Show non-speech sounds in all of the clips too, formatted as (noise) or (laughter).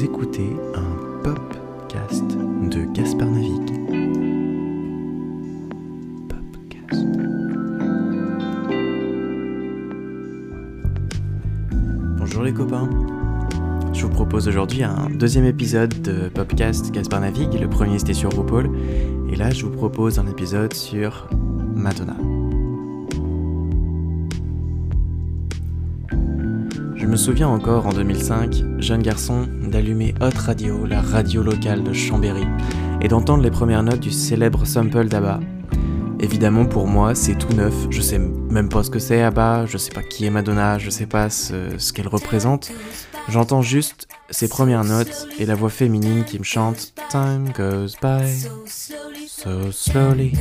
Vous écoutez un podcast de Gaspard. Popcast. Bonjour les copains. Je vous propose aujourd'hui un deuxième épisode de Popcast Gaspard Navigue. Le premier c'était sur RuPaul. Et là je vous propose un épisode sur Madonna. Me souviens encore en 2005, jeune garçon, d'allumer Hot Radio, la radio locale de Chambéry, et d'entendre les premières notes du célèbre sample d'Abba. Évidemment, pour moi, c'est tout neuf. Je sais même pas ce que c'est Abba, je sais pas qui est Madonna, je sais pas ce, ce qu'elle représente. J'entends juste ses premières notes et la voix féminine qui me chante Time goes by so slowly.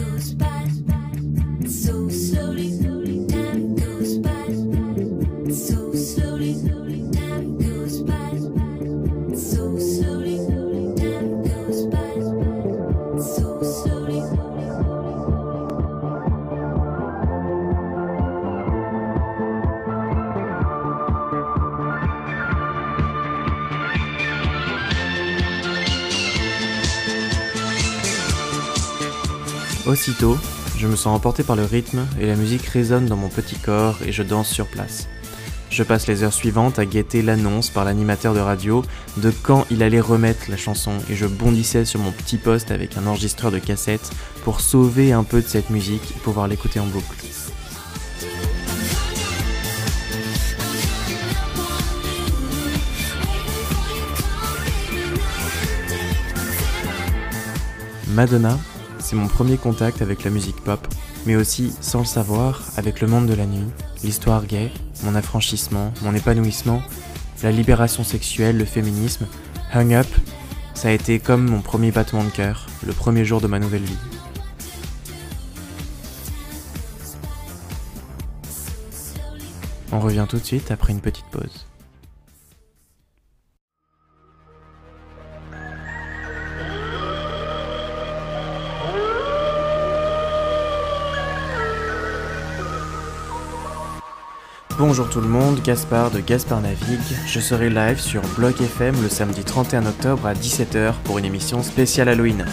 Aussitôt, je me sens emporté par le rythme et la musique résonne dans mon petit corps et je danse sur place. Je passe les heures suivantes à guetter l'annonce par l'animateur de radio de quand il allait remettre la chanson et je bondissais sur mon petit poste avec un enregistreur de cassette pour sauver un peu de cette musique et pouvoir l'écouter en boucle. Madonna, c'est mon premier contact avec la musique pop, mais aussi, sans le savoir, avec le monde de la nuit, l'histoire gay, mon affranchissement, mon épanouissement, la libération sexuelle, le féminisme, Hung Up, ça a été comme mon premier battement de cœur, le premier jour de ma nouvelle vie. On revient tout de suite après une petite pause. Bonjour tout le monde, Gaspard de Gaspard Navigue. Je serai live sur Block FM le samedi 31 octobre à 17h pour une émission spéciale Halloween.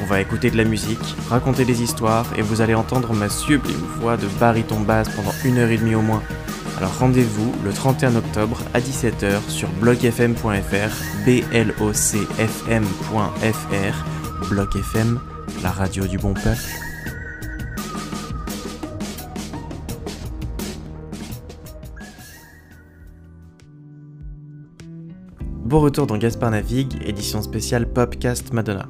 On va écouter de la musique, raconter des histoires et vous allez entendre ma sublime voix de baryton basse pendant une heure et demie au moins. Alors rendez-vous le 31 octobre à 17h sur blockfm.fr, b l o c f m.fr, Block FM, la radio du bon peuple. Bon retour dans Gaspard Navigue, édition spéciale Popcast Madonna.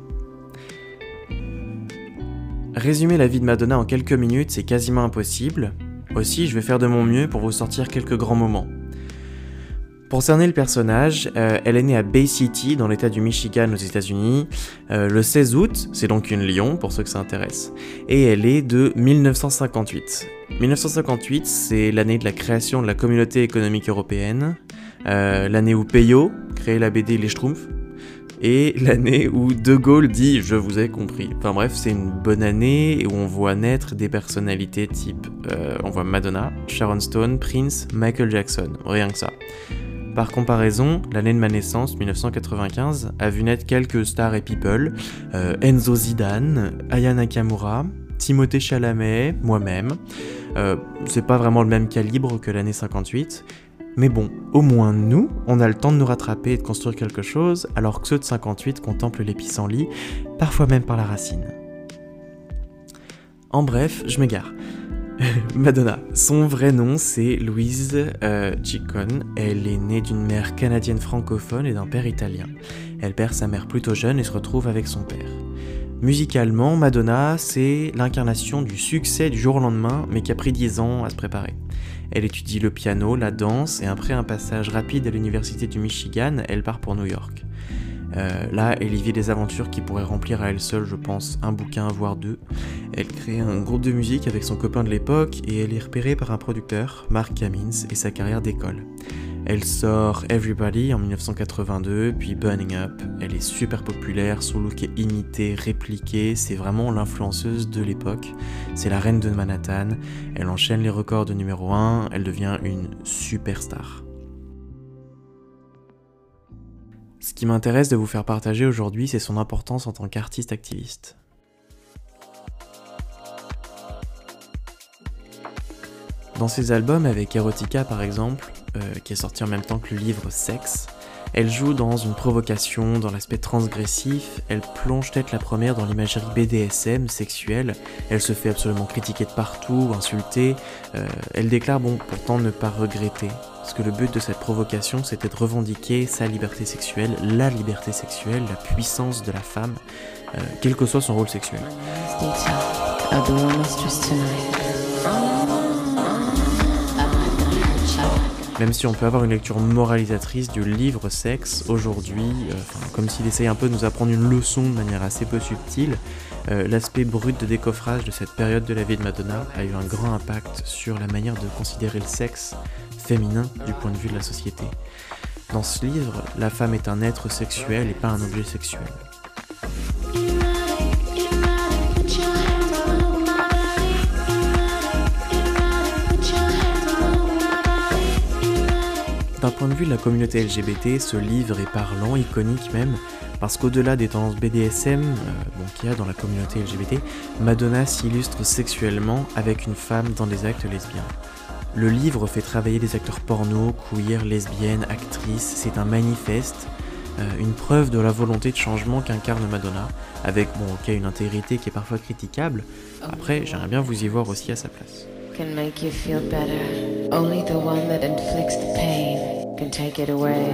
Résumer la vie de Madonna en quelques minutes, c'est quasiment impossible. Aussi, je vais faire de mon mieux pour vous sortir quelques grands moments. Pour le personnage, euh, elle est née à Bay City, dans l'état du Michigan aux États-Unis, euh, le 16 août, c'est donc une lion pour ceux que ça intéresse, et elle est de 1958. 1958, c'est l'année de la création de la communauté économique européenne, euh, l'année où Peyo crée la BD Les Schtroumpfs, et (laughs) l'année où De Gaulle dit Je vous ai compris. Enfin bref, c'est une bonne année où on voit naître des personnalités type on voit Madonna, Sharon Stone, Prince, Michael Jackson, rien que ça. Par comparaison, l'année de ma naissance, 1995, a vu naître quelques stars et people euh, Enzo Zidane, Aya Nakamura, Timothée Chalamet, moi-même. Euh, c'est pas vraiment le même calibre que l'année 58, mais bon, au moins nous, on a le temps de nous rattraper et de construire quelque chose, alors que ceux de 58 contemplent les pissenlits, parfois même par la racine. En bref, je m'égare. (laughs) Madonna, son vrai nom c'est Louise euh. Elle est née d'une mère canadienne francophone et d'un père italien. Elle perd sa mère plutôt jeune et se retrouve avec son père. Musicalement, Madonna, c'est l'incarnation du succès du jour au lendemain, mais qui a pris 10 ans à se préparer. Elle étudie le piano, la danse, et après un passage rapide à l'université du Michigan, elle part pour New York. Euh, là, elle y vit des aventures qui pourraient remplir à elle seule, je pense, un bouquin, voire deux. Elle crée un groupe de musique avec son copain de l'époque et elle est repérée par un producteur, Mark Cummins, et sa carrière d'école. Elle sort Everybody en 1982, puis Burning Up. Elle est super populaire, son look est imité, répliqué, c'est vraiment l'influenceuse de l'époque. C'est la reine de Manhattan, elle enchaîne les records de numéro 1, elle devient une superstar. Ce qui m'intéresse de vous faire partager aujourd'hui, c'est son importance en tant qu'artiste activiste. Dans ses albums avec Erotica par exemple, euh, qui est sorti en même temps que le livre Sexe, elle joue dans une provocation, dans l'aspect transgressif, elle plonge tête la première dans l'imagerie BDSM, sexuelle, elle se fait absolument critiquer de partout, insulter, euh, elle déclare bon pourtant ne pas regretter, parce que le but de cette provocation c'était de revendiquer sa liberté sexuelle, la liberté sexuelle, la puissance de la femme, euh, quel que soit son rôle sexuel. Même si on peut avoir une lecture moralisatrice du livre Sexe aujourd'hui, euh, comme s'il essaye un peu de nous apprendre une leçon de manière assez peu subtile, euh, l'aspect brut de décoffrage de cette période de la vie de Madonna a eu un grand impact sur la manière de considérer le sexe féminin du point de vue de la société. Dans ce livre, la femme est un être sexuel et pas un objet sexuel. Point de vue de la communauté LGBT, ce livre est parlant, iconique même, parce qu'au-delà des tendances BDSM euh, qu'il y a dans la communauté LGBT, Madonna s'illustre sexuellement avec une femme dans des actes lesbiens. Le livre fait travailler des acteurs porno, queer, lesbiennes, actrices, c'est un manifeste, euh, une preuve de la volonté de changement qu'incarne Madonna, avec bon une intégrité qui est parfois critiquable, après j'aimerais bien vous y voir aussi à sa place. Take it away.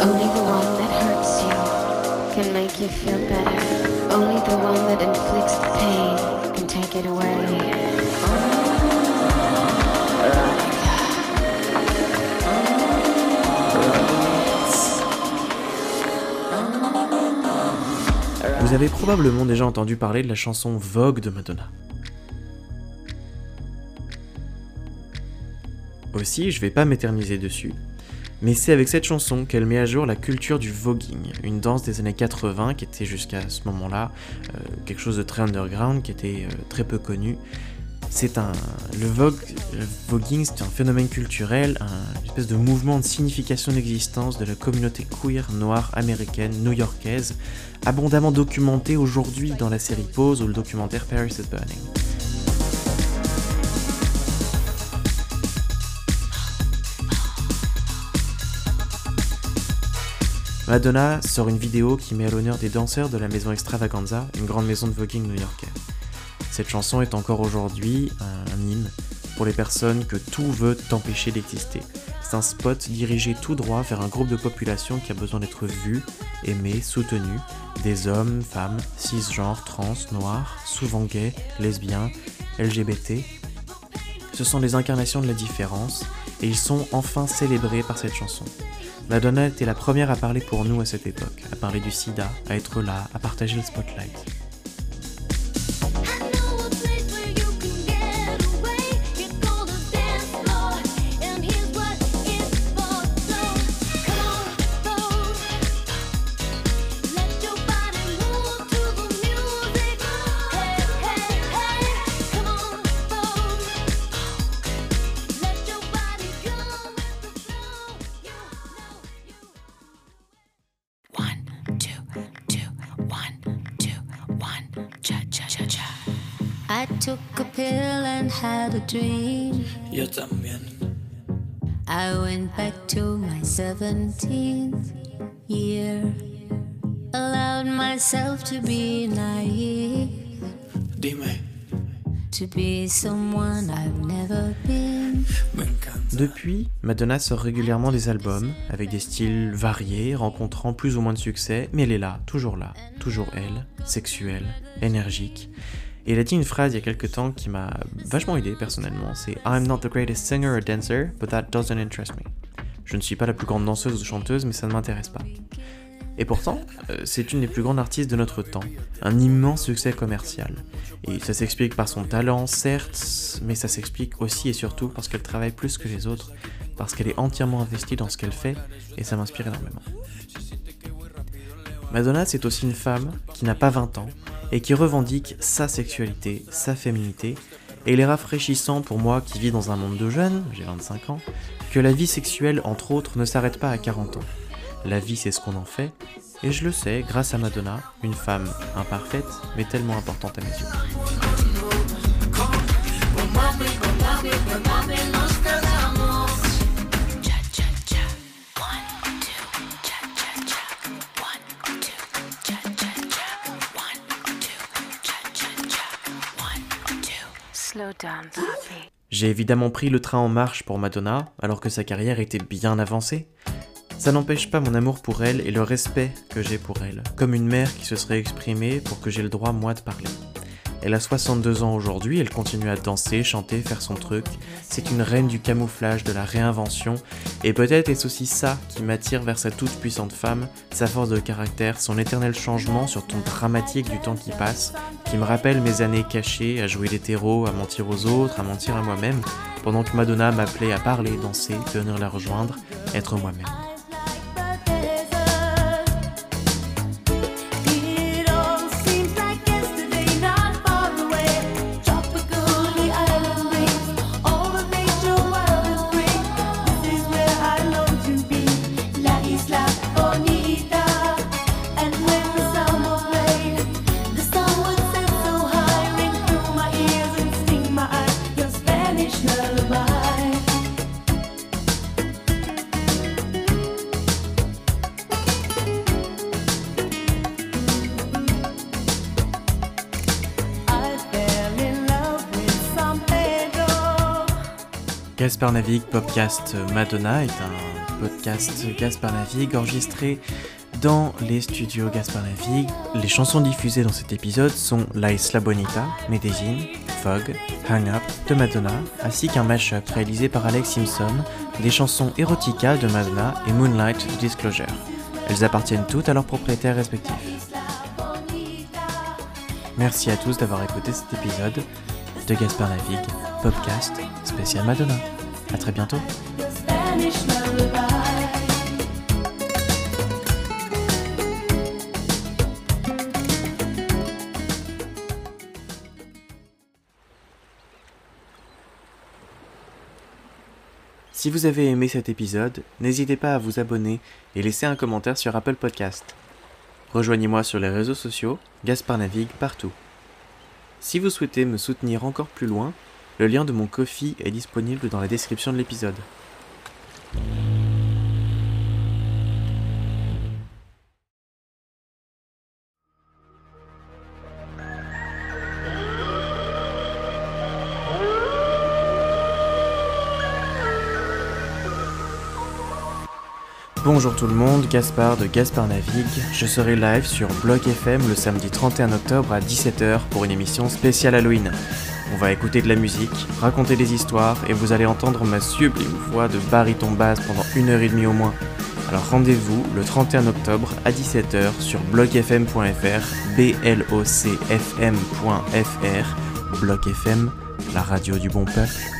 Only the one that hurts you can make you feel better. Only the one that inflicts the pain can take it away. Vous avez probablement déjà entendu parler de la chanson Vogue de Madonna. Aussi, je vais pas m'éterniser dessus, mais c'est avec cette chanson qu'elle met à jour la culture du voguing, une danse des années 80 qui était jusqu'à ce moment-là euh, quelque chose de très underground, qui était euh, très peu connu. C'est un le voguing, c'est un phénomène culturel, un, une espèce de mouvement de signification d'existence de la communauté queer noire américaine new-yorkaise, abondamment documenté aujourd'hui dans la série Pose ou le documentaire Paris is Burning. Madonna sort une vidéo qui met à l'honneur des danseurs de la maison Extravaganza, une grande maison de voguing new-yorkais. Cette chanson est encore aujourd'hui un, hymne pour les personnes que tout veut empêcher d'exister. C'est un spot dirigé tout droit vers un groupe de population qui a besoin d'être vu, aimé, soutenu, des hommes, femmes, cisgenres, trans, noirs, souvent gays, lesbiens, LGBT. Ce sont les incarnations de la différence et ils sont enfin célébrés par cette chanson. Madonna était la première à parler pour nous à cette époque, à parler du sida, à être là, à partager le spotlight. I took a pill and had a dream. Yo también. I went back to my 17th year. Allowed myself to be naive. Dime. To be someone I've never been. Depuis, Madonna sort régulièrement des albums avec des styles variés, rencontrant plus ou moins de succès, mais elle est là, toujours là, toujours elle, sexuelle, énergique. Et elle a dit une phrase il y a quelques temps qui m'a vachement aidé personnellement, c'est I'm not the greatest singer or dancer, but that doesn't interest me. Je ne suis pas la plus grande danseuse ou chanteuse, mais ça ne m'intéresse pas. Et pourtant, euh, c'est une des plus grandes artistes de notre temps, un immense succès commercial. Et ça s'explique par son talent, certes, mais ça s'explique aussi et surtout parce qu'elle travaille plus que les autres, parce qu'elle est entièrement investie dans ce qu'elle fait, et ça m'inspire énormément. Madonna, c'est aussi une femme qui n'a pas 20 ans, et qui revendique sa sexualité, sa féminité, et il est rafraîchissant pour moi qui vis dans un monde de jeunes, j'ai 25 ans, que la vie sexuelle, entre autres, ne s'arrête pas à 40 ans. la vie c'est ce qu'on en fait, et je le sais grâce à Madonna, une femme imparfaite mais tellement importante à mes yeux. J'ai évidemment pris le train en marche pour Madonna, alors que sa carrière était bien avancée. Ça n'empêche pas mon amour pour elle et le respect que j'ai pour elle, comme une mère qui se serait exprimée pour que j'ai le droit moi de parler. Elle a 62 ans aujourd'hui, elle continue à danser, chanter, faire son truc. C'est une reine du camouflage, de la réinvention, et peut-être est-ce aussi ça qui m'attire vers sa toute puissante femme, sa force de caractère, son éternel changement sur ton dramatique du temps qui passe, qui me rappelle mes années cachées à jouer l'hétéro, à mentir aux autres, à mentir à moi-même, pendant que Madonna m'appelait à parler, danser, venir la rejoindre, être moi-même. Gaspard Navigue Podcast Madonna est un podcast Gaspard Navigue enregistré dans les studios Gaspard Navigue. Les chansons diffusées dans cet épisode sont La Isla Bonita, Medellin, Fog, Hang Up de Madonna, ainsi qu'un mashup réalisé par Alex Simpson des chansons Erotica de Madonna et Moonlight de Disclosure. Elles appartiennent toutes à leurs propriétaires respectifs. Merci à tous d'avoir écouté cet épisode de Gaspard Navigue, podcast spécial Madonna. A très bientôt. Si vous avez aimé cet épisode, n'hésitez pas à vous abonner et laisser un commentaire sur Apple Podcast. Rejoignez-moi sur les réseaux sociaux, Gaspard Navigue partout. Si vous souhaitez me soutenir encore plus loin, le lien de mon Kofi est disponible dans la description de l'épisode. Bonjour tout le monde, Gaspard de Gaspard Navigue. Je serai live sur Block FM le samedi 31 octobre à 17h pour une émission spéciale Halloween. On va écouter de la musique, raconter des histoires et vous allez entendre ma sublime voix de baryton basse pendant une heure et demie au moins. Alors rendez-vous le 31 octobre à 17h sur blogfm.fr, b l o c f m.fr, Block FM, la radio du bon peuple.